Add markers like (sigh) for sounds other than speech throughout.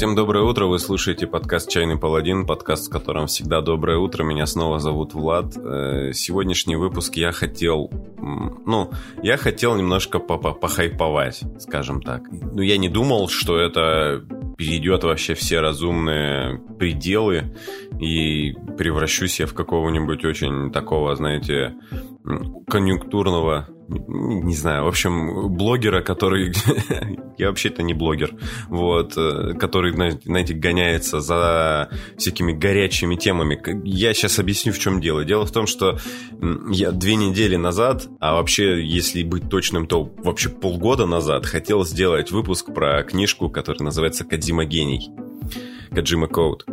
Всем доброе утро, вы слушаете подкаст «Чайный паладин», подкаст, в котором всегда доброе утро, меня снова зовут Влад. Э, сегодняшний выпуск я хотел, ну, я хотел немножко похайповать, скажем так. Но я не думал, что это перейдет вообще все разумные пределы и превращусь я в какого-нибудь очень такого, знаете, конъюнктурного не знаю, в общем, блогера, который... (laughs) я вообще-то не блогер, вот, э, который, знаете, гоняется за всякими горячими темами. Я сейчас объясню, в чем дело. Дело в том, что я две недели назад, а вообще, если быть точным, то вообще полгода назад хотел сделать выпуск про книжку, которая называется «Кадзима гений». Каджима Коуд.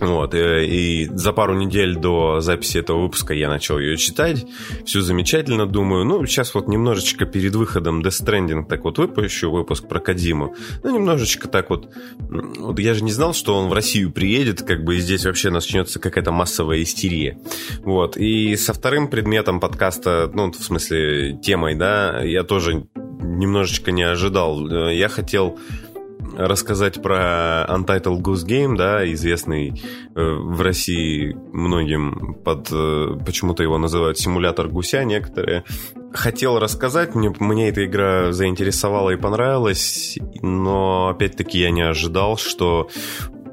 Вот, и, э, и за пару недель до записи этого выпуска я начал ее читать. Все замечательно, думаю. Ну, сейчас вот немножечко перед выходом Death Stranding так вот выпущу выпуск про Кадиму. Ну, немножечко так вот... Вот я же не знал, что он в Россию приедет, как бы и здесь вообще начнется какая-то массовая истерия. Вот, и со вторым предметом подкаста, ну, в смысле, темой, да, я тоже немножечко не ожидал. Э, я хотел рассказать про Untitled Goose Game, да, известный э, в России многим под... Э, почему-то его называют симулятор гуся некоторые. Хотел рассказать, мне, мне эта игра заинтересовала и понравилась, но опять-таки я не ожидал, что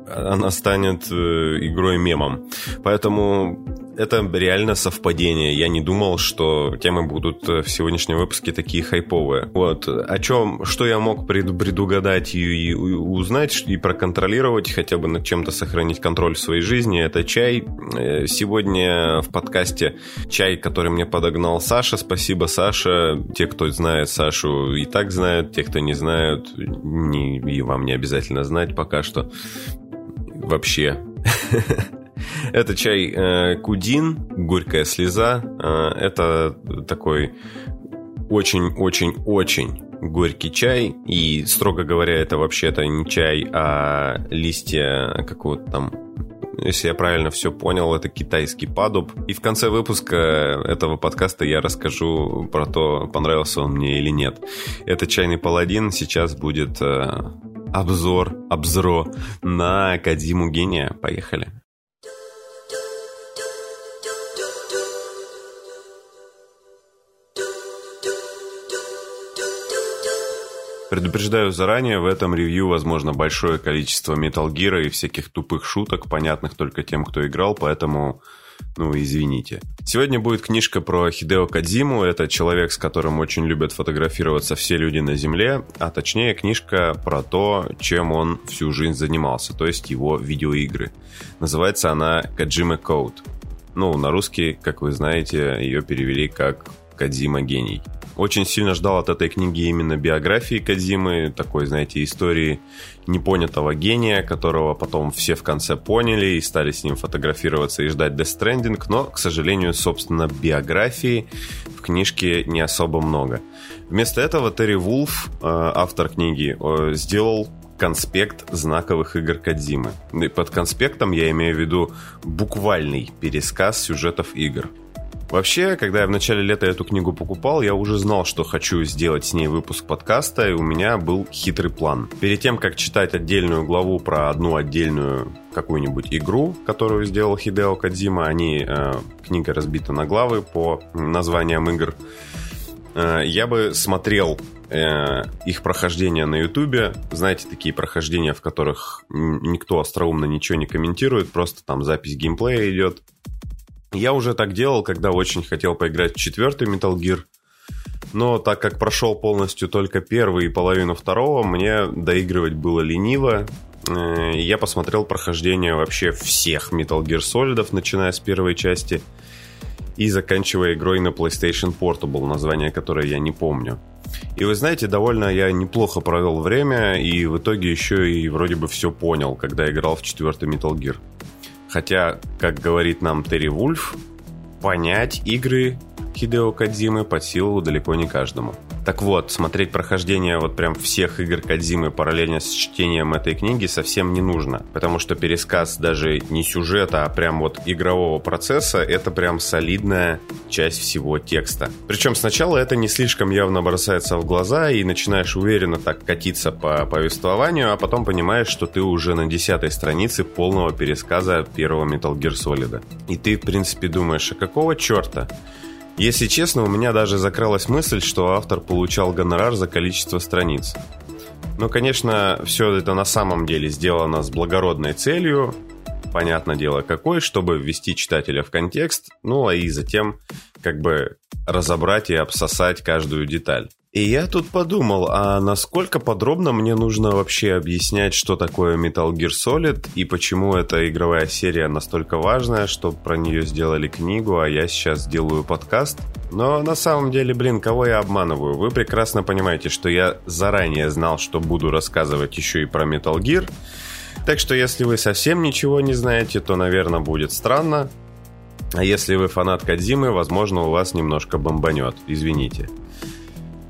она станет э, игрой мемом. Поэтому это реально совпадение. Я не думал, что темы будут в сегодняшнем выпуске такие хайповые. Вот. О чем, что я мог предугадать и, и узнать, и проконтролировать, хотя бы над чем-то сохранить контроль в своей жизни, это чай. Э, сегодня в подкасте чай, который мне подогнал Саша. Спасибо, Саша. Те, кто знает Сашу, и так знают. Те, кто не знают, не, и вам не обязательно знать пока что. Вообще. (laughs) Это чай э, Кудин, горькая слеза. Э, это такой очень-очень-очень горький чай. И, строго говоря, это вообще-то не чай, а листья какого-то там если я правильно все понял, это китайский падуб. И в конце выпуска этого подкаста я расскажу про то, понравился он мне или нет. Это чайный паладин. Сейчас будет э, обзор, обзро на Кадиму Гения. Поехали. Предупреждаю заранее, в этом ревью возможно большое количество Metal Gear и всяких тупых шуток, понятных только тем, кто играл, поэтому, ну, извините. Сегодня будет книжка про Хидео Кадзиму, это человек, с которым очень любят фотографироваться все люди на Земле, а точнее книжка про то, чем он всю жизнь занимался, то есть его видеоигры. Называется она Каджима Code. Ну, на русский, как вы знаете, ее перевели как Кадзима гений. Очень сильно ждал от этой книги именно биографии Кадзимы, такой, знаете, истории непонятого гения, которого потом все в конце поняли и стали с ним фотографироваться и ждать Death Stranding, но, к сожалению, собственно, биографии в книжке не особо много. Вместо этого Терри Вулф, э, автор книги, э, сделал конспект знаковых игр Кадзимы. Под конспектом я имею в виду буквальный пересказ сюжетов игр. Вообще, когда я в начале лета эту книгу покупал, я уже знал, что хочу сделать с ней выпуск подкаста, и у меня был хитрый план. Перед тем, как читать отдельную главу про одну отдельную какую-нибудь игру, которую сделал Хидео Кадзима, они, э, книга разбита на главы по названиям игр, э, я бы смотрел э, их прохождение на Ютубе. Знаете, такие прохождения, в которых никто остроумно ничего не комментирует, просто там запись геймплея идет. Я уже так делал, когда очень хотел поиграть в четвертый Metal Gear. Но так как прошел полностью только первый и половину второго, мне доигрывать было лениво. Э, я посмотрел прохождение вообще всех Metal Gear Solid, начиная с первой части и заканчивая игрой на PlayStation Portable, название которой я не помню. И вы знаете, довольно я неплохо провел время, и в итоге еще и вроде бы все понял, когда играл в четвертый Metal Gear. Хотя, как говорит нам Терри Вульф, понять игры Хидео Кадзимы под силу далеко не каждому. Так вот, смотреть прохождение вот прям всех игр Кадзимы параллельно с чтением этой книги совсем не нужно, потому что пересказ даже не сюжета, а прям вот игрового процесса, это прям солидная часть всего текста. Причем сначала это не слишком явно бросается в глаза, и начинаешь уверенно так катиться по повествованию, а потом понимаешь, что ты уже на десятой странице полного пересказа первого Metal Gear Solid. И ты, в принципе, думаешь, а какого черта? Если честно, у меня даже закралась мысль, что автор получал гонорар за количество страниц. Но, конечно, все это на самом деле сделано с благородной целью, понятное дело какой, чтобы ввести читателя в контекст, ну а и затем как бы разобрать и обсосать каждую деталь. И я тут подумал, а насколько подробно мне нужно вообще объяснять, что такое Metal Gear Solid и почему эта игровая серия настолько важная, что про нее сделали книгу, а я сейчас делаю подкаст? Но на самом деле, блин, кого я обманываю? Вы прекрасно понимаете, что я заранее знал, что буду рассказывать еще и про Metal Gear. Так что если вы совсем ничего не знаете, то, наверное, будет странно. А если вы фанат Кадзимы, возможно, у вас немножко бомбанет. Извините.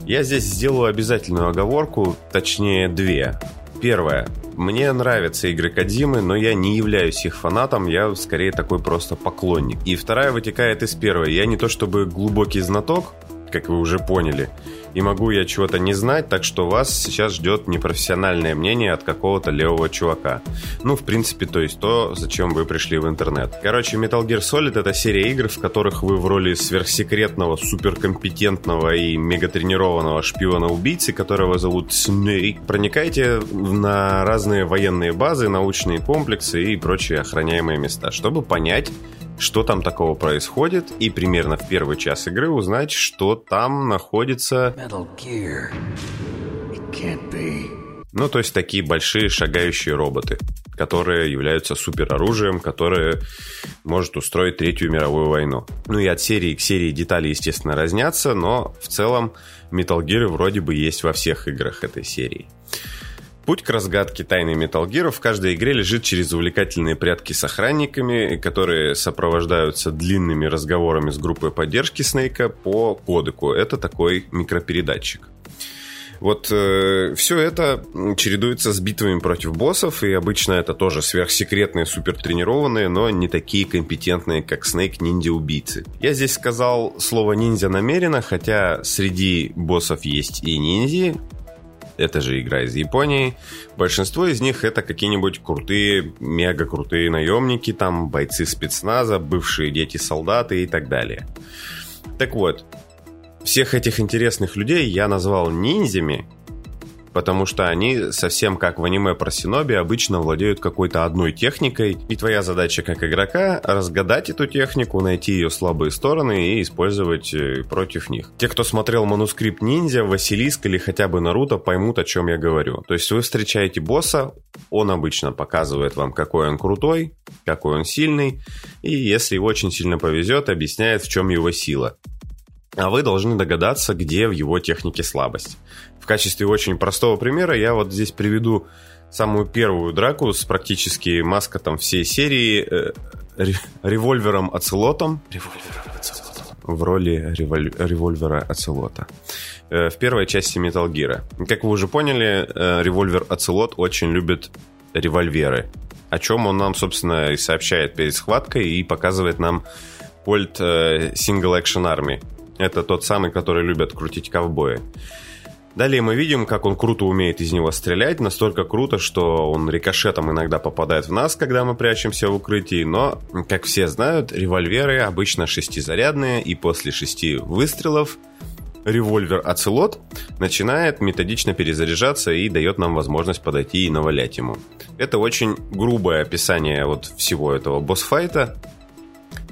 Я здесь сделаю обязательную оговорку, точнее две. Первое. Мне нравятся игры Кадзимы, но я не являюсь их фанатом, я скорее такой просто поклонник. И вторая вытекает из первой. Я не то чтобы глубокий знаток, как вы уже поняли, и могу я чего-то не знать, так что вас сейчас ждет непрофессиональное мнение от какого-то левого чувака. Ну, в принципе, то есть то, зачем вы пришли в интернет. Короче, Metal Gear Solid это серия игр, в которых вы в роли сверхсекретного, суперкомпетентного и мегатренированного шпиона-убийцы, которого зовут Снейк, проникаете на разные военные базы, научные комплексы и прочие охраняемые места, чтобы понять, что там такого происходит, и примерно в первый час игры узнать, что там находится... Ну, то есть такие большие шагающие роботы, которые являются супероружием, которое может устроить Третью мировую войну. Ну и от серии к серии детали, естественно, разнятся, но в целом Metal Gear вроде бы есть во всех играх этой серии. Путь к разгадке тайны Gear в каждой игре лежит через увлекательные прятки с охранниками, которые сопровождаются длинными разговорами с группой поддержки Снейка по кодеку. Это такой микропередатчик. Вот э, все это чередуется с битвами против боссов, и обычно это тоже сверхсекретные, супертренированные, но не такие компетентные, как Снейк ниндзя-убийцы. Я здесь сказал слово ниндзя намеренно, хотя среди боссов есть и ниндзя, это же игра из Японии. Большинство из них это какие-нибудь крутые, мега крутые наемники, там бойцы спецназа, бывшие дети-солдаты и так далее. Так вот, всех этих интересных людей я назвал ниндзями, потому что они совсем как в аниме про Синоби обычно владеют какой-то одной техникой, и твоя задача как игрока разгадать эту технику, найти ее слабые стороны и использовать э, против них. Те, кто смотрел манускрипт ниндзя, Василиск или хотя бы Наруто, поймут, о чем я говорю. То есть вы встречаете босса, он обычно показывает вам, какой он крутой, какой он сильный, и если очень сильно повезет, объясняет, в чем его сила а вы должны догадаться, где в его технике слабость. В качестве очень простого примера я вот здесь приведу самую первую драку с практически маскотом всей серии э, револьвером Ацелотом. В роли револь, револьвера Ацелота. Э, в первой части Metal Gear. Как вы уже поняли, э, револьвер Ацелот очень любит револьверы. О чем он нам, собственно, и сообщает перед схваткой и показывает нам пульт э, Single Action Army это тот самый, который любят крутить ковбои. Далее мы видим, как он круто умеет из него стрелять, настолько круто, что он рикошетом иногда попадает в нас, когда мы прячемся в укрытии, но, как все знают, револьверы обычно шестизарядные, и после шести выстрелов револьвер Оцелот начинает методично перезаряжаться и дает нам возможность подойти и навалять ему. Это очень грубое описание вот всего этого босс-файта,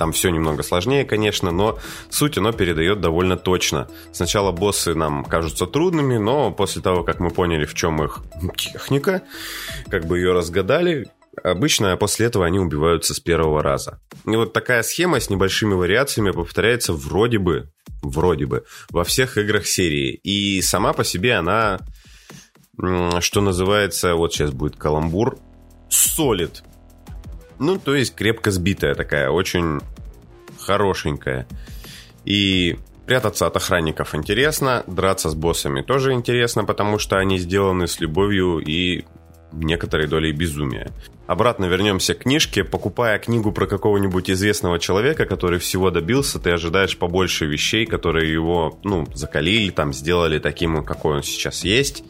там все немного сложнее, конечно, но суть оно передает довольно точно. Сначала боссы нам кажутся трудными, но после того, как мы поняли, в чем их техника, как бы ее разгадали, Обычно после этого они убиваются с первого раза. И вот такая схема с небольшими вариациями повторяется вроде бы, вроде бы, во всех играх серии. И сама по себе она, что называется, вот сейчас будет каламбур, солид. Ну, то есть крепко сбитая такая, очень хорошенькая. И Прятаться от охранников интересно, драться с боссами тоже интересно, потому что они сделаны с любовью и некоторой долей безумия. Обратно вернемся к книжке. Покупая книгу про какого-нибудь известного человека, который всего добился, ты ожидаешь побольше вещей, которые его, ну, закалили, там, сделали таким, какой он сейчас есть.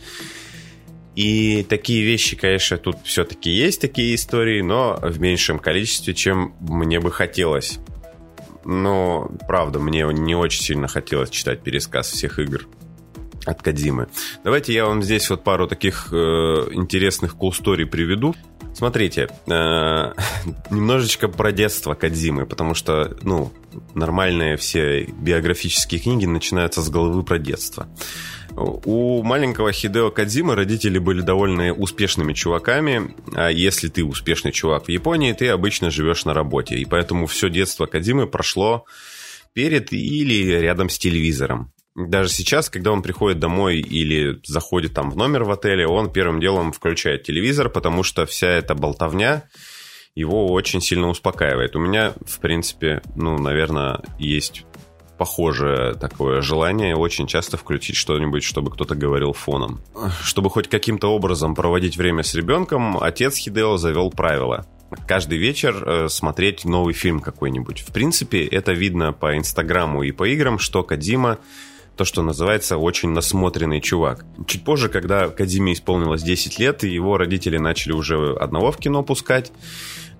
И такие вещи, конечно, тут все-таки есть такие истории, но в меньшем количестве, чем мне бы хотелось. Но, правда, мне не очень сильно хотелось читать пересказ всех игр от Кадимы. Давайте я вам здесь вот пару таких э, интересных cool story приведу. Смотрите, э, (laughs) немножечко про детство Кадзимы, потому что, ну, нормальные все биографические книги начинаются с головы про детство. У маленького Хидео Кадзимы родители были довольно успешными чуваками, а если ты успешный чувак в Японии, ты обычно живешь на работе, и поэтому все детство Кадзимы прошло перед или рядом с телевизором. Даже сейчас, когда он приходит домой или заходит там в номер в отеле, он первым делом включает телевизор, потому что вся эта болтовня его очень сильно успокаивает. У меня, в принципе, ну, наверное, есть похожее такое желание очень часто включить что-нибудь, чтобы кто-то говорил фоном. Чтобы хоть каким-то образом проводить время с ребенком, отец Хидео завел правило. Каждый вечер э, смотреть новый фильм какой-нибудь. В принципе, это видно по Инстаграму и по играм, что Кадима то, что называется очень насмотренный чувак. Чуть позже, когда Кадиме исполнилось 10 лет, его родители начали уже одного в кино пускать,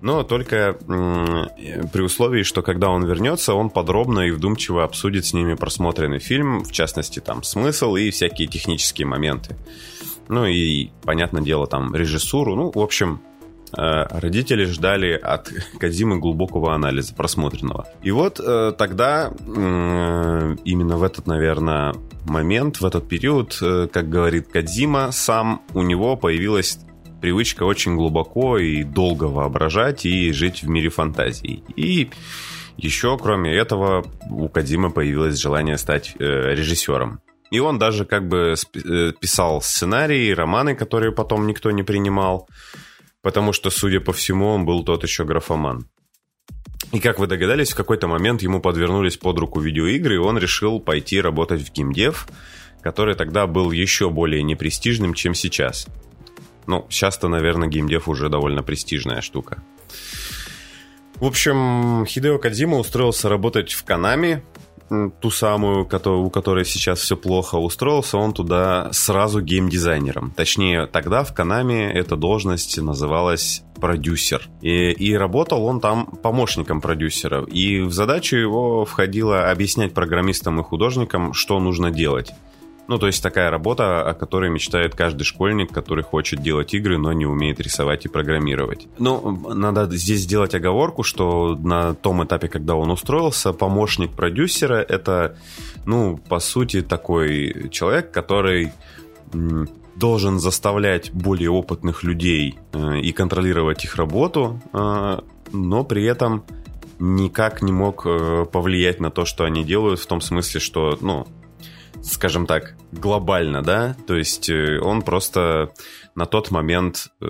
но только при условии, что когда он вернется, он подробно и вдумчиво обсудит с ними просмотренный фильм, в частности, там, смысл и всякие технические моменты. Ну и, понятное дело, там, режиссуру. Ну, в общем, родители ждали от (laughs) Казимы глубокого анализа просмотренного. И вот э, тогда, именно в этот, наверное, момент, в этот период, э, как говорит Кадзима сам, у него появилась привычка очень глубоко и долго воображать и жить в мире фантазий. И еще, кроме этого, у Кадима появилось желание стать э, режиссером. И он даже как бы э, писал сценарии, романы, которые потом никто не принимал, потому что, судя по всему, он был тот еще графоман. И как вы догадались, в какой-то момент ему подвернулись под руку видеоигры, и он решил пойти работать в геймдев, который тогда был еще более непрестижным, чем сейчас. Ну, сейчас-то, наверное, геймдев уже довольно престижная штука. В общем, Хидео Кадзима устроился работать в Канами, ту самую, у которой сейчас все плохо, устроился он туда сразу геймдизайнером. Точнее, тогда в Канами эта должность называлась продюсер. И, и работал он там помощником продюсера. И в задачу его входило объяснять программистам и художникам, что нужно делать. Ну, то есть такая работа, о которой мечтает каждый школьник, который хочет делать игры, но не умеет рисовать и программировать. Ну, надо здесь сделать оговорку, что на том этапе, когда он устроился, помощник продюсера — это, ну, по сути, такой человек, который должен заставлять более опытных людей э, и контролировать их работу, э, но при этом никак не мог э, повлиять на то, что они делают, в том смысле, что, ну, скажем так, глобально, да, то есть э, он просто на тот момент э,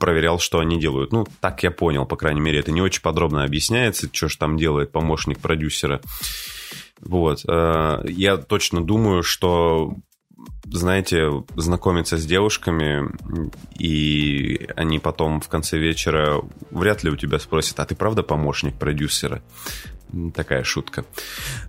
проверял, что они делают. Ну, так я понял, по крайней мере, это не очень подробно объясняется, что же там делает помощник продюсера. Вот. Э, я точно думаю, что знаете, знакомиться с девушками, и они потом в конце вечера вряд ли у тебя спросят, а ты правда помощник продюсера? Такая шутка.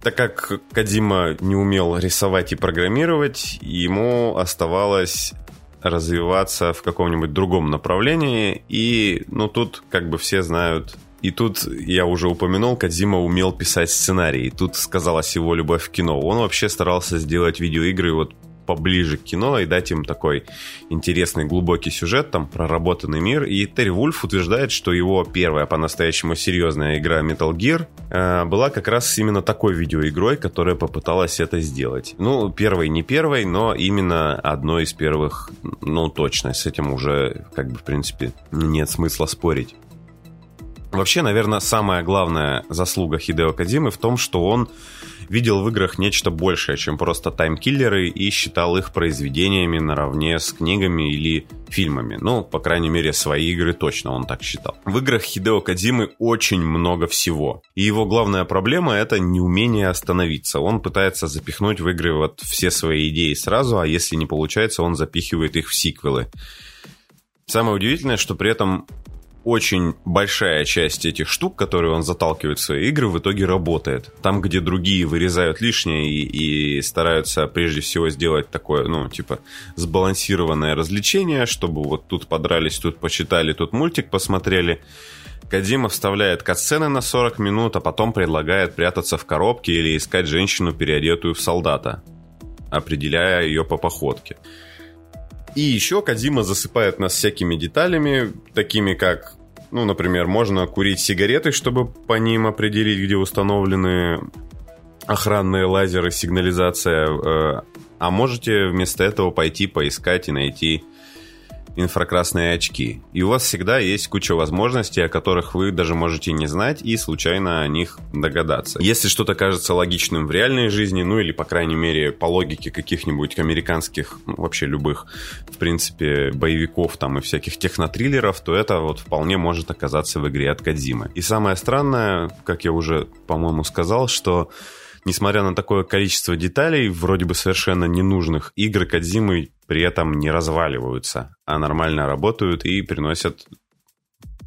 Так как Кадима не умел рисовать и программировать, ему оставалось развиваться в каком-нибудь другом направлении. И, ну, тут как бы все знают и тут я уже упомянул, Кадзима умел писать сценарии. Тут сказалась его любовь к кино. Он вообще старался сделать видеоигры вот поближе к кино и дать им такой интересный глубокий сюжет, там проработанный мир. И Терри Вульф утверждает, что его первая по-настоящему серьезная игра Metal Gear э, была как раз именно такой видеоигрой, которая попыталась это сделать. Ну, первой не первой, но именно одной из первых, ну, точно, с этим уже, как бы, в принципе, нет смысла спорить. Вообще, наверное, самая главная заслуга Хидео Кадзимы в том, что он видел в играх нечто большее, чем просто таймкиллеры и считал их произведениями наравне с книгами или фильмами. Ну, по крайней мере, свои игры точно он так считал. В играх Хидео Кадзимы очень много всего. И его главная проблема — это неумение остановиться. Он пытается запихнуть в игры вот все свои идеи сразу, а если не получается, он запихивает их в сиквелы. Самое удивительное, что при этом очень большая часть этих штук, которые он заталкивает в свои игры, в итоге работает. Там, где другие вырезают лишнее и, и стараются прежде всего сделать такое, ну, типа, сбалансированное развлечение, чтобы вот тут подрались, тут почитали, тут мультик посмотрели. Кадима вставляет катсцены на 40 минут, а потом предлагает прятаться в коробке или искать женщину, переодетую в солдата, определяя ее по походке. И еще Кадима засыпает нас всякими деталями, такими как, ну, например, можно курить сигареты, чтобы по ним определить, где установлены охранные лазеры, сигнализация. Э, а можете вместо этого пойти поискать и найти инфракрасные очки. И у вас всегда есть куча возможностей, о которых вы даже можете не знать и случайно о них догадаться. Если что-то кажется логичным в реальной жизни, ну или, по крайней мере, по логике каких-нибудь американских, ну, вообще любых, в принципе, боевиков там и всяких технотриллеров, то это вот вполне может оказаться в игре от Кадзимы. И самое странное, как я уже, по-моему, сказал, что несмотря на такое количество деталей, вроде бы совершенно ненужных, игры Кадзимы при этом не разваливаются, а нормально работают и приносят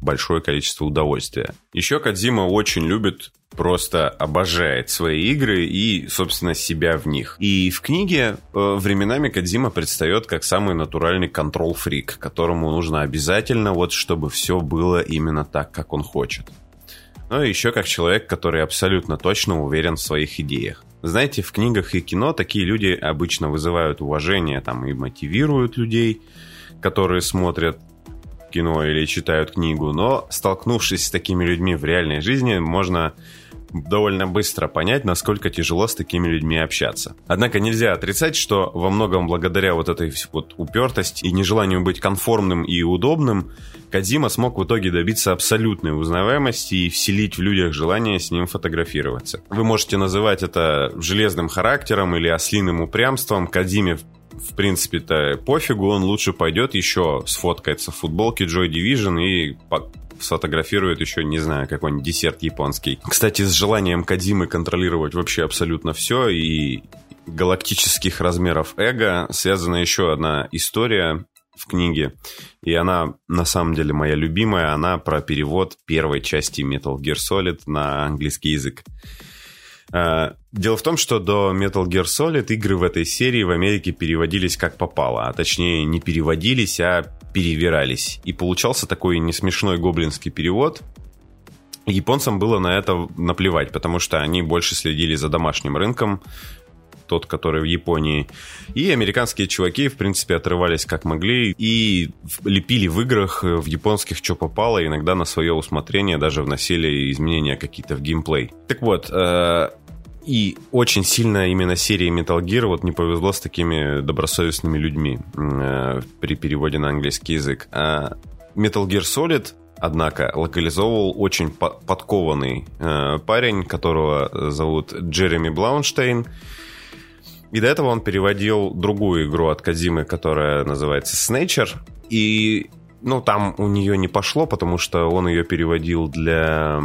большое количество удовольствия. Еще Кадзима очень любит, просто обожает свои игры и, собственно, себя в них. И в книге э, временами Кадзима предстает как самый натуральный контрол-фрик, которому нужно обязательно вот, чтобы все было именно так, как он хочет. И еще как человек, который абсолютно точно уверен в своих идеях. Знаете, в книгах и кино такие люди обычно вызывают уважение там, и мотивируют людей, которые смотрят кино или читают книгу, но столкнувшись с такими людьми в реальной жизни, можно довольно быстро понять, насколько тяжело с такими людьми общаться. Однако нельзя отрицать, что во многом благодаря вот этой вот упертости и нежеланию быть конформным и удобным, Кадзима смог в итоге добиться абсолютной узнаваемости и вселить в людях желание с ним фотографироваться. Вы можете называть это железным характером или ослиным упрямством. Кадзиме в принципе-то пофигу, он лучше пойдет еще сфоткается в футболке Joy Division и сфотографирует еще, не знаю, какой-нибудь десерт японский. Кстати, с желанием Кадимы контролировать вообще абсолютно все и галактических размеров эго связана еще одна история в книге. И она, на самом деле, моя любимая. Она про перевод первой части Metal Gear Solid на английский язык. А, дело в том, что до Metal Gear Solid игры в этой серии в Америке переводились как попало, а точнее не переводились, а перевирались. И получался такой несмешной гоблинский перевод. Японцам было на это наплевать, потому что они больше следили за домашним рынком, тот, который в Японии. И американские чуваки, в принципе, отрывались как могли и лепили в играх в японских что попало, иногда на свое усмотрение даже вносили изменения какие-то в геймплей. Так вот, э, и очень сильно именно серии Metal Gear вот не повезло с такими добросовестными людьми э, при переводе на английский язык. А Metal Gear Solid, однако, локализовывал очень по- подкованный э, парень, которого зовут Джереми Блаунштейн. И до этого он переводил другую игру от Кадзимы, которая называется Snatcher. И ну, там у нее не пошло, потому что он ее переводил для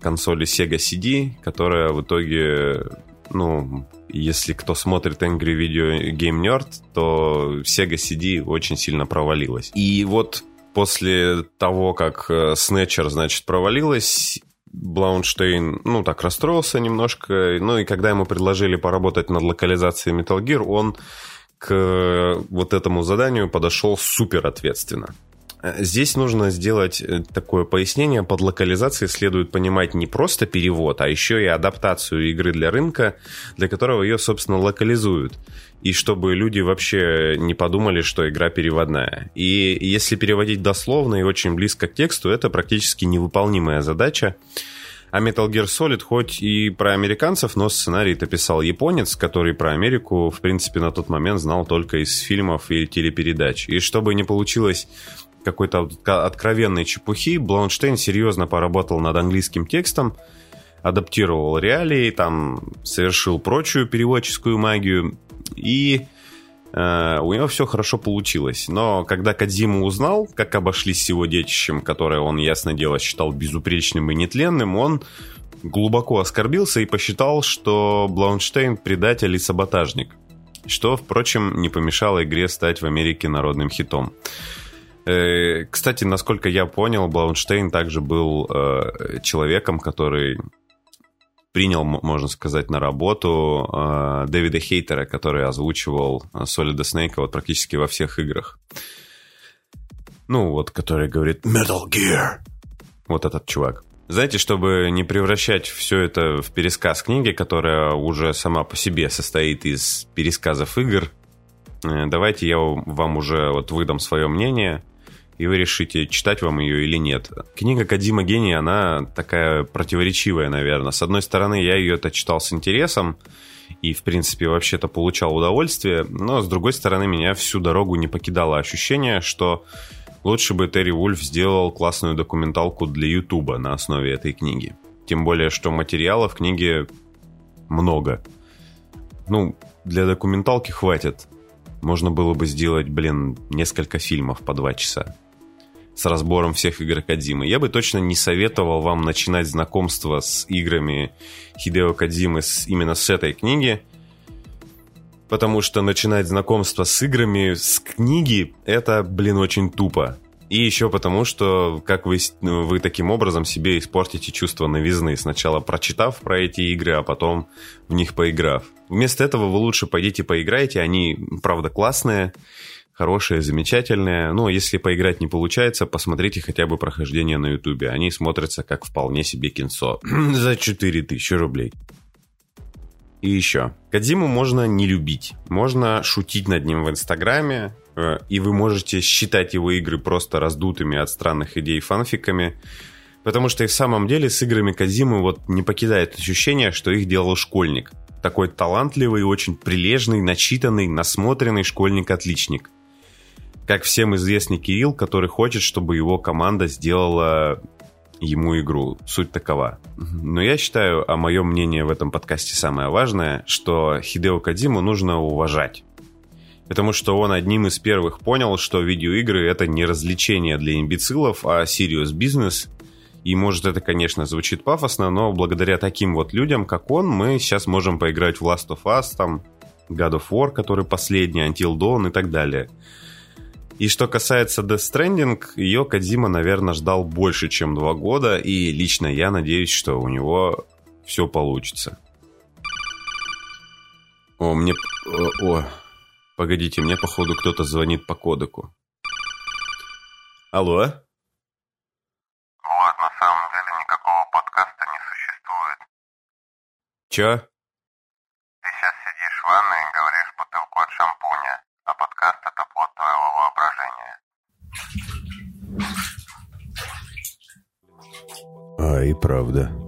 консоли Sega CD, которая в итоге, ну, если кто смотрит Angry Video Game Nerd, то Sega CD очень сильно провалилась. И вот после того, как э, Snatcher, значит, провалилась, Блаунштейн, ну, так расстроился немножко. Ну, и когда ему предложили поработать над локализацией Metal Gear, он к вот этому заданию подошел супер ответственно. Здесь нужно сделать э, такое пояснение. Под локализацией следует понимать не просто перевод, а еще и адаптацию игры для рынка, для которого ее, собственно, локализуют. И чтобы люди вообще не подумали, что игра переводная. И если переводить дословно и очень близко к тексту, это практически невыполнимая задача. А Metal Gear Solid хоть и про американцев, но сценарий-то писал японец, который про Америку, в принципе, на тот момент знал только из фильмов и телепередач. И чтобы не получилось какой-то откровенной чепухи. Блаунштейн серьезно поработал над английским текстом, адаптировал реалии, там совершил прочую переводческую магию, и э, у него все хорошо получилось. Но когда Кадзиму узнал, как обошлись с его детищем, которое он, ясно дело, считал безупречным и нетленным, он глубоко оскорбился и посчитал, что Блаунштейн предатель и саботажник. Что, впрочем, не помешало игре стать в Америке народным хитом. Э, кстати, насколько я понял, Блаунштейн также был э, человеком, который принял, можно сказать, на работу э, Дэвида Хейтера, который озвучивал Solid Snake вот практически во всех играх. Ну, вот, который говорит Metal Gear. Вот этот чувак. Знаете, чтобы не превращать все это в пересказ книги, которая уже сама по себе состоит из пересказов игр, э, давайте я вам уже вот выдам свое мнение, и вы решите, читать вам ее или нет. Книга Кадима Гений, она такая противоречивая, наверное. С одной стороны, я ее-то читал с интересом, и, в принципе, вообще-то получал удовольствие, но, с другой стороны, меня всю дорогу не покидало ощущение, что Лучше бы Терри Вульф сделал классную документалку для Ютуба на основе этой книги. Тем более, что материала в книге много. Ну, для документалки хватит. Можно было бы сделать, блин, несколько фильмов по два часа. С разбором всех игр Кадзимы. Я бы точно не советовал вам начинать знакомство с играми Хидео Кадзимы с, именно с этой книги – потому что начинать знакомство с играми с книги это, блин, очень тупо. И еще потому, что как вы, ну, вы таким образом себе испортите чувство новизны, сначала прочитав про эти игры, а потом в них поиграв. Вместо этого вы лучше пойдите поиграйте, они, правда, классные, хорошие, замечательные. Но если поиграть не получается, посмотрите хотя бы прохождение на ютубе. Они смотрятся как вполне себе кинцо. (clears throat) За 4000 рублей. И еще. Кадзиму можно не любить. Можно шутить над ним в Инстаграме, э, и вы можете считать его игры просто раздутыми от странных идей фанфиками, потому что и в самом деле с играми Кадзимы вот не покидает ощущение, что их делал школьник. Такой талантливый, очень прилежный, начитанный, насмотренный школьник-отличник. Как всем известный Кирилл, который хочет, чтобы его команда сделала ему игру. Суть такова. Но я считаю, а мое мнение в этом подкасте самое важное, что Хидео Кадзиму нужно уважать. Потому что он одним из первых понял, что видеоигры это не развлечение для имбецилов, а serious бизнес. И может это, конечно, звучит пафосно, но благодаря таким вот людям, как он, мы сейчас можем поиграть в Last of Us, там, God of War, который последний, Until Dawn и так далее. И что касается Death Stranding, ее Кадзима, наверное, ждал больше, чем два года, и лично я надеюсь, что у него все получится. О, мне... О, о. погодите, мне, походу, кто-то звонит по кодеку. Алло? Вот, на самом деле никакого подкаста не существует. Чё? И правда.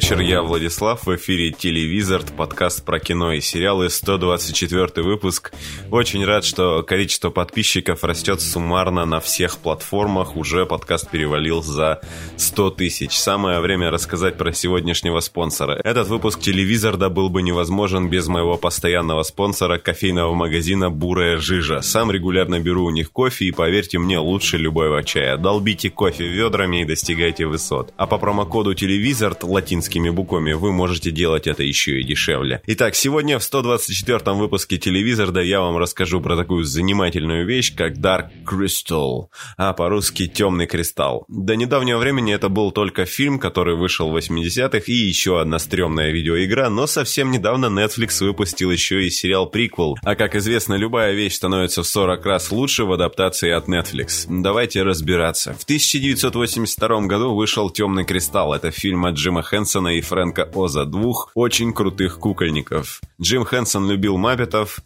Вечер, я Владислав, в эфире Телевизор, подкаст про кино и сериалы, 124 выпуск. Очень рад, что количество подписчиков растет суммарно на всех платформах, уже подкаст перевалил за 100 тысяч. Самое время рассказать про сегодняшнего спонсора. Этот выпуск Телевизорда был бы невозможен без моего постоянного спонсора, кофейного магазина «Бурая жижа». Сам регулярно беру у них кофе и, поверьте мне, лучше любого чая. Долбите кофе ведрами и достигайте высот. А по промокоду Телевизорд латинскими буквами, вы можете делать это еще и дешевле. Итак, сегодня в 124 выпуске телевизора да я вам расскажу про такую занимательную вещь, как Dark Crystal, а по-русски Темный Кристалл. До недавнего времени это был только фильм, который вышел в 80-х, и еще одна стрёмная видеоигра, но совсем недавно Netflix выпустил еще и сериал-приквел. А как известно, любая вещь становится в 40 раз лучше в адаптации от Netflix. Давайте разбираться. В 1982 году вышел Темный Кристалл. Это фильм от Джима Джима Хэнсона и Фрэнка Оза, двух очень крутых кукольников. Джим Хэнсон любил Маппетов,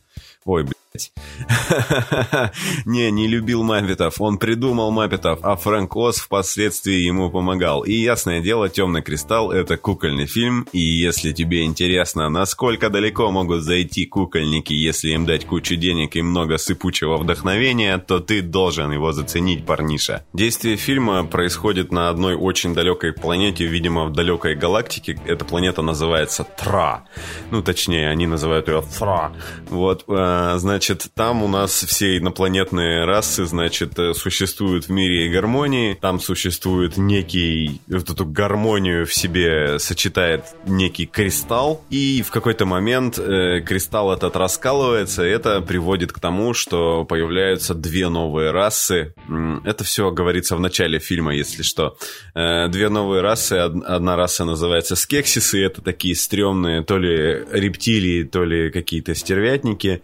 Ой, блядь. (laughs) не, не любил Маппетов. Он придумал Маппетов, а Фрэнк Оз впоследствии ему помогал. И ясное дело, «Темный кристалл» — это кукольный фильм. И если тебе интересно, насколько далеко могут зайти кукольники, если им дать кучу денег и много сыпучего вдохновения, то ты должен его заценить, парниша. Действие фильма происходит на одной очень далекой планете, видимо, в далекой галактике. Эта планета называется Тра. Ну, точнее, они называют ее Тра. Вот, э, а, значит, там у нас все инопланетные расы, значит, э, существуют в мире гармонии. Там существует некий, вот эту гармонию в себе сочетает некий кристалл. И в какой-то момент э, кристалл этот раскалывается, и это приводит к тому, что появляются две новые расы. Это все говорится в начале фильма, если что. Э, две новые расы. Одна раса называется скексисы, это такие стрёмные то ли рептилии, то ли какие-то стервятники.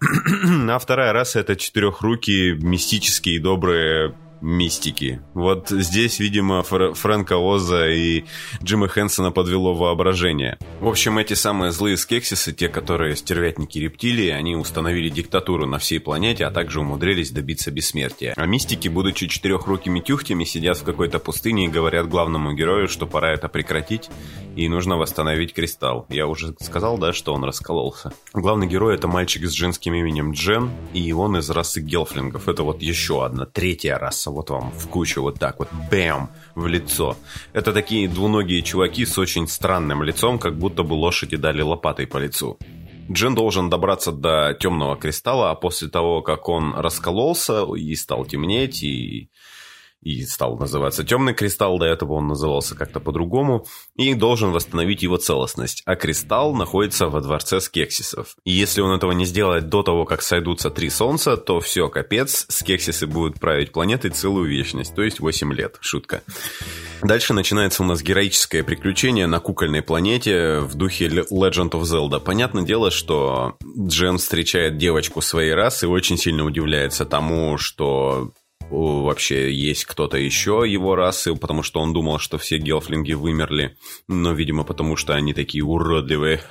(clears throat) А вторая раса это четырехрукие, мистические, добрые мистики. Вот здесь, видимо, Фр Фрэнка Оза и Джима Хэнсона подвело воображение. В общем, эти самые злые скексисы, те, которые стервятники рептилии, они установили диктатуру на всей планете, а также умудрились добиться бессмертия. А мистики, будучи четырехрукими тюхтями, сидят в какой-то пустыне и говорят главному герою, что пора это прекратить, и нужно восстановить кристалл. Я уже сказал, да, что он раскололся. Главный герой это мальчик с женским именем Джен, и он из расы гелфлингов. Это вот еще одна, третья раса бросаться вот вам в кучу вот так вот, бэм, в лицо. Это такие двуногие чуваки с очень странным лицом, как будто бы лошади дали лопатой по лицу. Джин должен добраться до темного кристалла, а после того, как он раскололся и стал темнеть, и и стал называться темный кристалл, до этого он назывался как-то по-другому, и должен восстановить его целостность. А кристалл находится во дворце скексисов. И если он этого не сделает до того, как сойдутся три солнца, то все, капец, скексисы будут править планетой целую вечность, то есть 8 лет. Шутка. Дальше начинается у нас героическое приключение на кукольной планете в духе Legend of Zelda. Понятное дело, что Джен встречает девочку своей расы и очень сильно удивляется тому, что вообще есть кто-то еще его расы, потому что он думал, что все гелфлинги вымерли, но, видимо, потому что они такие уродливые. (laughs)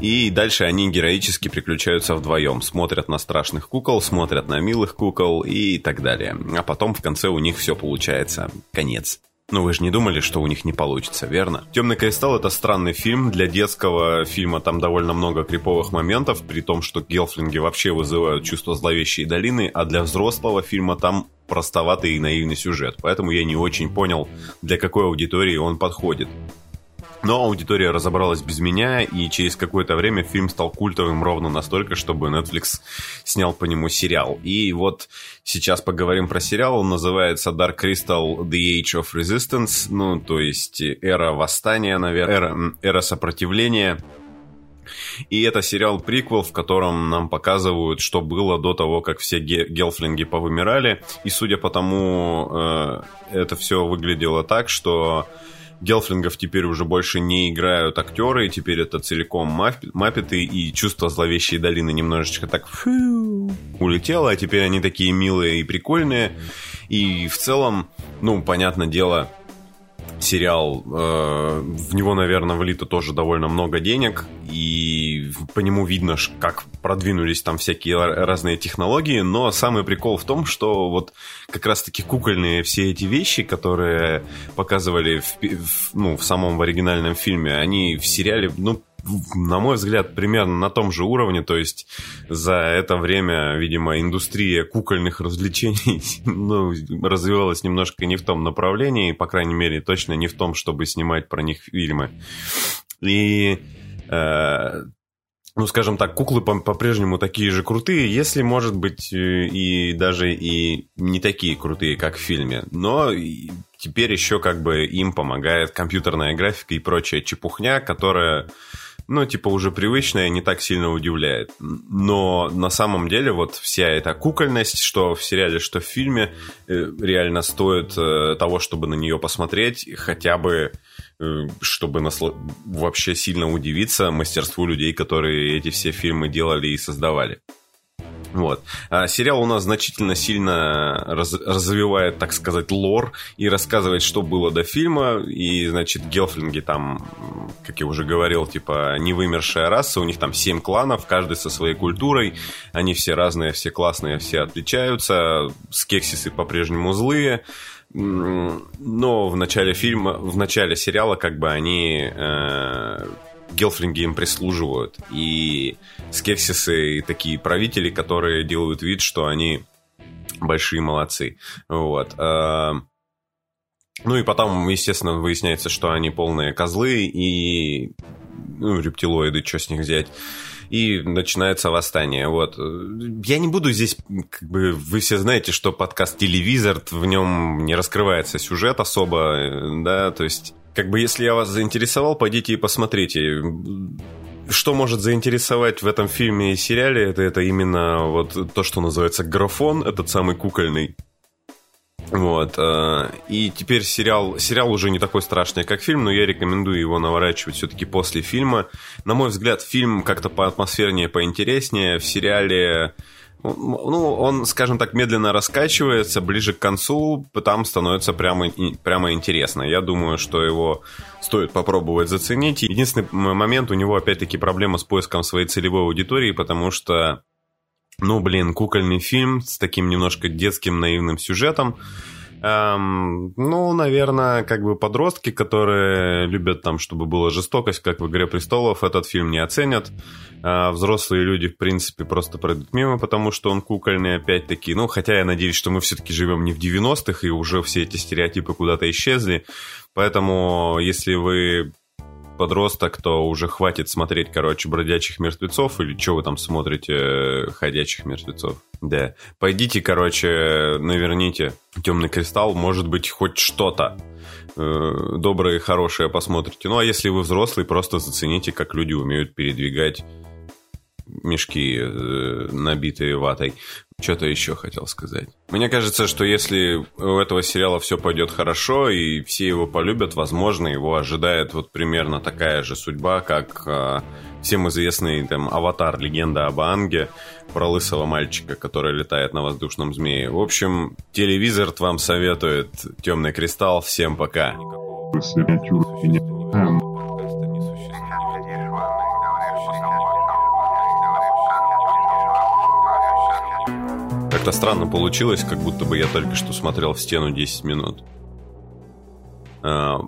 И дальше они героически приключаются вдвоем, смотрят на страшных кукол, смотрят на милых кукол и так далее. А потом в конце у них все получается. Конец. Но вы же не думали, что у них не получится, верно? «Темный кристалл» — это странный фильм. Для детского фильма там довольно много криповых моментов, при том, что гелфлинги вообще вызывают чувство зловещей долины, а для взрослого фильма там простоватый и наивный сюжет. Поэтому я не очень понял, для какой аудитории он подходит. Но аудитория разобралась без меня, и через какое-то время фильм стал культовым ровно настолько, чтобы Netflix снял по нему сериал. И вот сейчас поговорим про сериал. Он называется Dark Crystal The Age of Resistance, ну, то есть эра восстания, наверное, эра, эра сопротивления. И это сериал-приквел, в котором нам показывают, что было до того, как все гелфлинги повымирали. И судя по тому, э, это все выглядело так, что Гелфлингов теперь уже больше не играют актеры, теперь это целиком маппеты, и чувство зловещей долины немножечко так фу, улетело, а теперь они такие милые и прикольные. И в целом, ну, понятное дело, сериал, э, в него, наверное, влито тоже довольно много денег, и по нему видно, как продвинулись там всякие разные технологии, но самый прикол в том, что вот как раз-таки кукольные все эти вещи, которые показывали в, в, ну, в самом оригинальном фильме, они в сериале, ну, на мой взгляд, примерно на том же уровне. То есть за это время, видимо, индустрия кукольных развлечений (laughs) ну, развивалась немножко не в том направлении, по крайней мере, точно не в том, чтобы снимать про них фильмы. И э, ну, скажем так, куклы по-прежнему такие же крутые, если, может быть, э, и даже и не такие крутые, как в фильме. Но теперь еще как бы им помогает компьютерная графика и прочая чепухня, которая ну, типа, уже привычная, не так сильно удивляет. Но на самом деле вот вся эта кукольность, что в сериале, что в фильме, э, реально стоит э, того, чтобы на нее посмотреть, хотя бы чтобы насл... вообще сильно удивиться мастерству людей, которые эти все фильмы делали и создавали. Вот. А сериал у нас значительно сильно раз, развивает, так сказать, лор и рассказывает, что было до фильма. И, значит, гелфлинги там, как я уже говорил, типа невымершая раса. У них там семь кланов, каждый со своей культурой. Они все разные, все классные, все отличаются. Скексисы по-прежнему злые. Но в начале фильма, в начале сериала как бы они э, гелфринги им прислуживают. И скексисы и такие правители, которые делают вид, что они большие молодцы. Вот. А, ну и потом, естественно, выясняется, что они полные козлы и ну, рептилоиды, что с них взять. И начинается восстание. Вот. Я не буду здесь, как бы, вы все знаете, что подкаст «Телевизор», в нем не раскрывается сюжет особо, да, то есть как бы если я вас заинтересовал, пойдите и посмотрите. Что может заинтересовать в этом фильме и сериале, это, это именно вот то, что называется графон, этот самый кукольный. Вот. Э, и теперь сериал, сериал уже не такой страшный, как фильм, но я рекомендую его наворачивать все-таки после фильма. На мой взгляд, фильм как-то по атмосфернее, поинтереснее. В сериале ну, он, скажем так, медленно раскачивается, ближе к концу там становится прямо, прямо интересно. Я думаю, что его стоит попробовать заценить. Единственный момент, у него опять-таки проблема с поиском своей целевой аудитории, потому что, ну, блин, кукольный фильм с таким немножко детским наивным сюжетом, Эм, ну, наверное, как бы подростки, которые любят там, чтобы была жестокость, как в «Игре престолов», этот фильм не оценят. А взрослые люди, в принципе, просто пройдут мимо, потому что он кукольный, опять-таки. Ну, хотя я надеюсь, что мы все-таки живем не в 90-х, и уже все эти стереотипы куда-то исчезли. Поэтому, если вы подросток, то уже хватит смотреть, короче, бродячих мертвецов или что вы там смотрите, э, ходячих мертвецов. Да. Пойдите, короче, наверните темный кристалл, может быть, хоть что-то э, доброе и хорошее посмотрите. Ну, а если вы взрослый, просто зацените, как люди умеют передвигать мешки, э, набитые ватой. Что-то еще хотел сказать. Мне кажется, что если у этого сериала все пойдет хорошо и все его полюбят, возможно, его ожидает вот примерно такая же судьба, как э, всем известный там «Аватар. Легенда об Анге» про лысого мальчика, который летает на воздушном змее. В общем, телевизор вам советует «Темный кристалл». Всем пока. Как-то странно получилось, как будто бы я только что смотрел в стену 10 минут. А,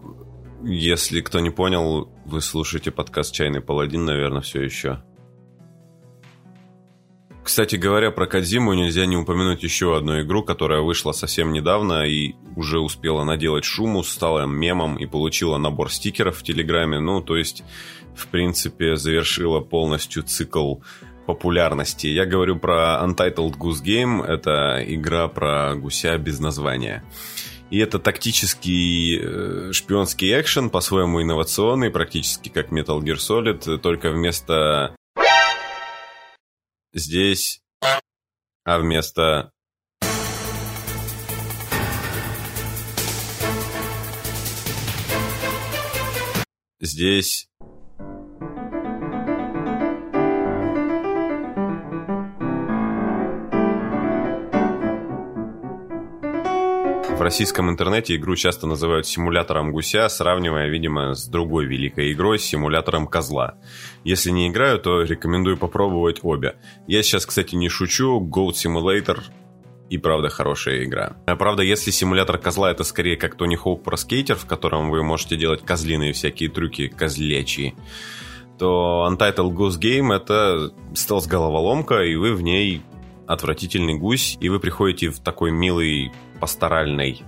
если кто не понял, вы слушаете подкаст «Чайный паладин», наверное, все еще. Кстати говоря, про Кадзиму нельзя не упомянуть еще одну игру, которая вышла совсем недавно и уже успела наделать шуму, стала мемом и получила набор стикеров в Телеграме. Ну, то есть, в принципе, завершила полностью цикл популярности. Я говорю про Untitled Goose Game. Это игра про гуся без названия. И это тактический э, шпионский экшен, по-своему инновационный, практически как Metal Gear Solid, только вместо здесь, а вместо здесь В российском интернете игру часто называют симулятором гуся, сравнивая, видимо, с другой великой игрой, симулятором козла. Если не играю, то рекомендую попробовать обе. Я сейчас, кстати, не шучу, Goat Simulator и правда хорошая игра. А правда, если симулятор козла это скорее как Тони Хоук про скейтер, в котором вы можете делать козлиные всякие трюки козлячие, то Untitled Goose Game это стелс-головоломка, и вы в ней отвратительный гусь, и вы приходите в такой милый пасторальный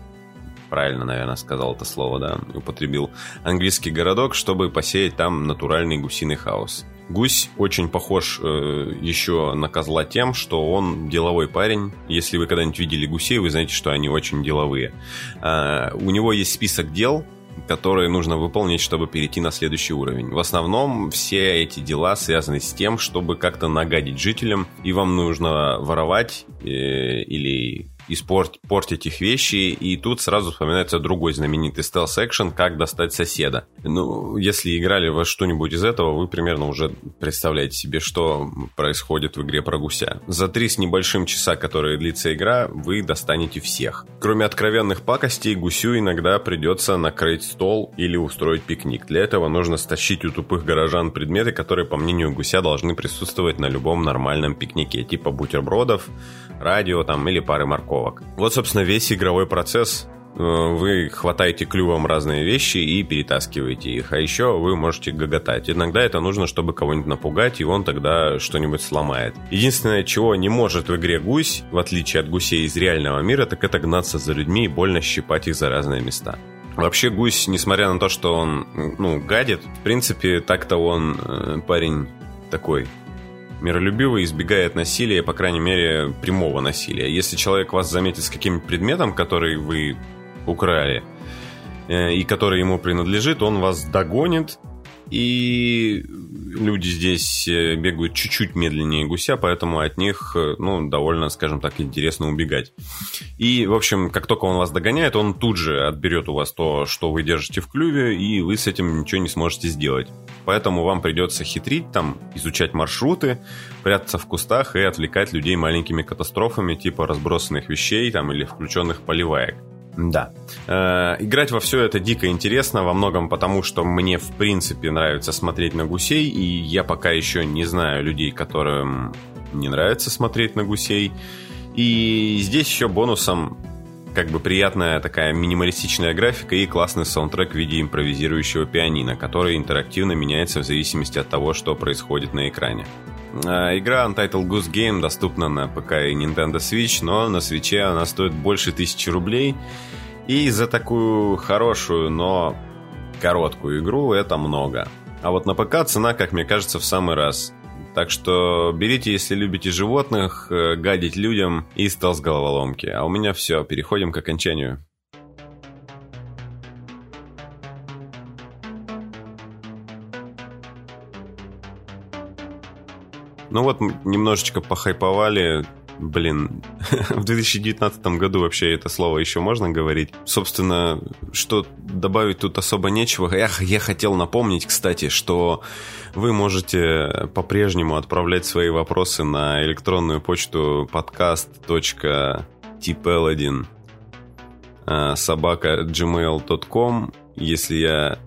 правильно, наверное, сказал это слово, да, употребил, английский городок, чтобы посеять там натуральный гусиный хаос. Гусь очень похож э, еще на козла тем, что он деловой парень. Если вы когда-нибудь видели гусей, вы знаете, что они очень деловые. Э, у него есть список дел, которые нужно выполнить, чтобы перейти на следующий уровень. В основном все эти дела связаны с тем, чтобы как-то нагадить жителям, и вам нужно воровать э, или испортить их вещи, и тут сразу вспоминается другой знаменитый стелс-экшен «Как достать соседа». Ну, если играли во что-нибудь из этого, вы примерно уже представляете себе, что происходит в игре про гуся. За три с небольшим часа, которые длится игра, вы достанете всех. Кроме откровенных пакостей, гусю иногда придется накрыть стол или устроить пикник. Для этого нужно стащить у тупых горожан предметы, которые, по мнению гуся, должны присутствовать на любом нормальном пикнике, типа бутербродов, радио там или пары морковок. Вот, собственно, весь игровой процесс э, вы хватаете клювом разные вещи и перетаскиваете их. А еще вы можете гоготать. Иногда это нужно, чтобы кого-нибудь напугать, и он тогда что-нибудь сломает. Единственное, чего не может в игре гусь, в отличие от гусей из реального мира, так это гнаться за людьми и больно щипать их за разные места. Вообще гусь, несмотря на то, что он, ну, гадит, в принципе, так-то он э, парень такой миролюбивый, избегает насилия, по крайней мере, прямого насилия. Если человек вас заметит с каким-нибудь предметом, который вы украли, э, и который ему принадлежит, он вас догонит, и люди здесь э, бегают чуть-чуть медленнее гуся, поэтому от них, э, ну, довольно, скажем так, интересно убегать. И, в общем, как только он вас догоняет, он тут же отберет у вас то, что вы держите в клюве, и вы с этим ничего не сможете сделать. Поэтому вам придется хитрить, там, изучать маршруты, прятаться в кустах и отвлекать людей маленькими катастрофами, типа разбросанных вещей там, или включенных поливаек. Да. Э, играть во все это дико интересно, во многом потому, что мне в принципе нравится смотреть на гусей, и я пока еще не знаю людей, которым не нравится смотреть на гусей. И здесь еще бонусом как бы приятная такая минималистичная графика и классный саундтрек в виде импровизирующего пианино, который интерактивно меняется в зависимости от того, что происходит на экране. А, игра Untitled Goose Game доступна на ПК и Nintendo Switch, но на Switch она стоит больше тысячи рублей. И за такую хорошую, но короткую игру это много. А вот на ПК цена, как мне кажется, в самый раз. Так что берите, если любите животных, э, гадить людям и стал с головоломки. А у меня все, переходим к окончанию. Ну вот, немножечко похайповали. Блин, (laughs) в 2019 году вообще это слово еще можно говорить. Собственно, что добавить тут особо нечего. Я, я хотел напомнить, кстати, что вы можете по-прежнему отправлять свои вопросы на электронную почту podcast.tpl1 э, собака gmail.com если я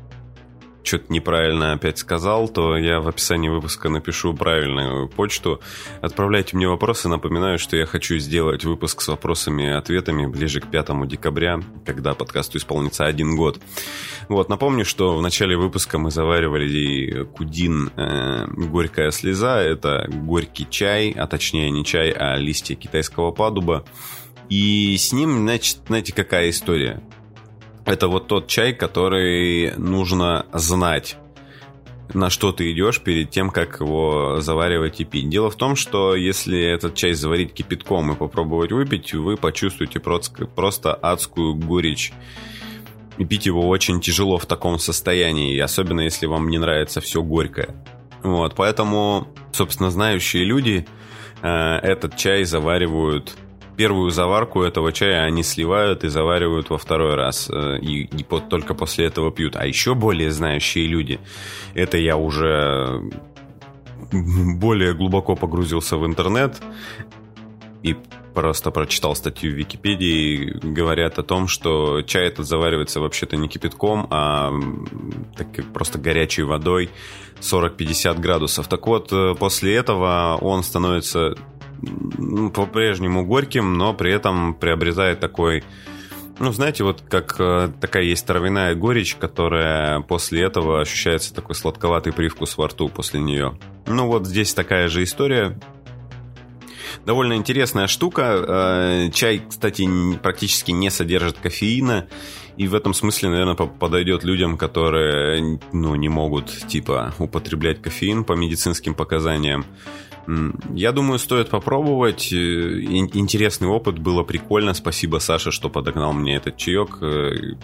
что-то неправильно опять сказал, то я в описании выпуска напишу правильную почту. Отправляйте мне вопросы. Напоминаю, что я хочу сделать выпуск с вопросами и ответами ближе к 5 декабря, когда подкасту исполнится один год. Вот, напомню, что в начале выпуска мы заваривали кудин э, «Горькая слеза». Это горький чай, а точнее не чай, а листья китайского падуба. И с ним, значит, знаете, какая история? Это вот тот чай, который нужно знать на что ты идешь перед тем, как его заваривать и пить. Дело в том, что если этот чай заварить кипятком и попробовать выпить, вы почувствуете просто адскую горечь. И пить его очень тяжело в таком состоянии, особенно если вам не нравится все горькое. Вот, поэтому, собственно, знающие люди э, этот чай заваривают первую заварку этого чая они сливают и заваривают во второй раз. Э, и, и по, только после этого пьют. А еще более знающие люди, это я уже более глубоко погрузился в интернет и просто прочитал статью в Википедии, говорят о том, что чай этот заваривается вообще-то не кипятком, а так, просто горячей водой 40-50 градусов. Так вот, э, после этого он становится по-прежнему горьким, но при этом приобретает такой... Ну, знаете, вот как э, такая есть травяная горечь, которая после этого ощущается такой сладковатый привкус во рту после нее. Ну, вот здесь такая же история. Довольно интересная штука. Э, чай, кстати, практически не содержит кофеина. И в этом смысле, наверное, подойдет людям, которые ну, не могут, типа, употреблять кофеин по медицинским показаниям. Я думаю, стоит попробовать. Э, интересный опыт, было прикольно. Спасибо, Саша, что подогнал мне этот чаек. Э,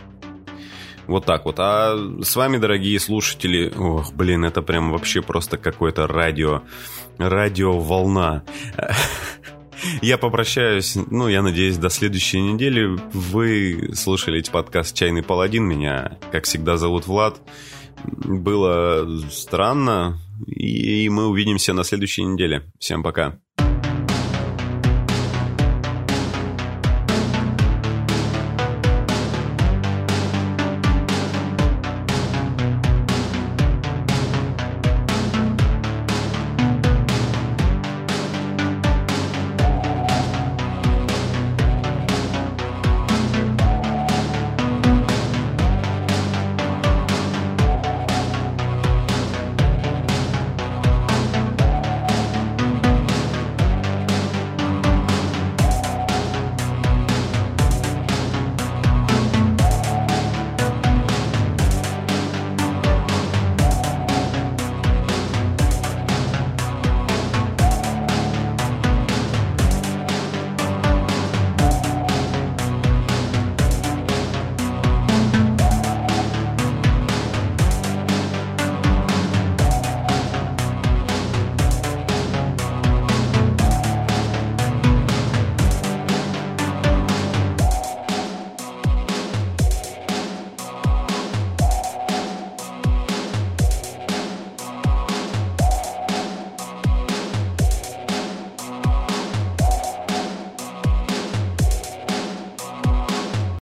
вот так вот. А с вами, дорогие слушатели, ох, блин, это прям вообще просто какое-то радио, радиоволна. (laughs) Я попрощаюсь, ну, я надеюсь, до следующей недели. Вы слушали подкаст «Чайный паладин». Меня, как всегда, зовут Влад. Было странно, и мы увидимся на следующей неделе. Всем пока.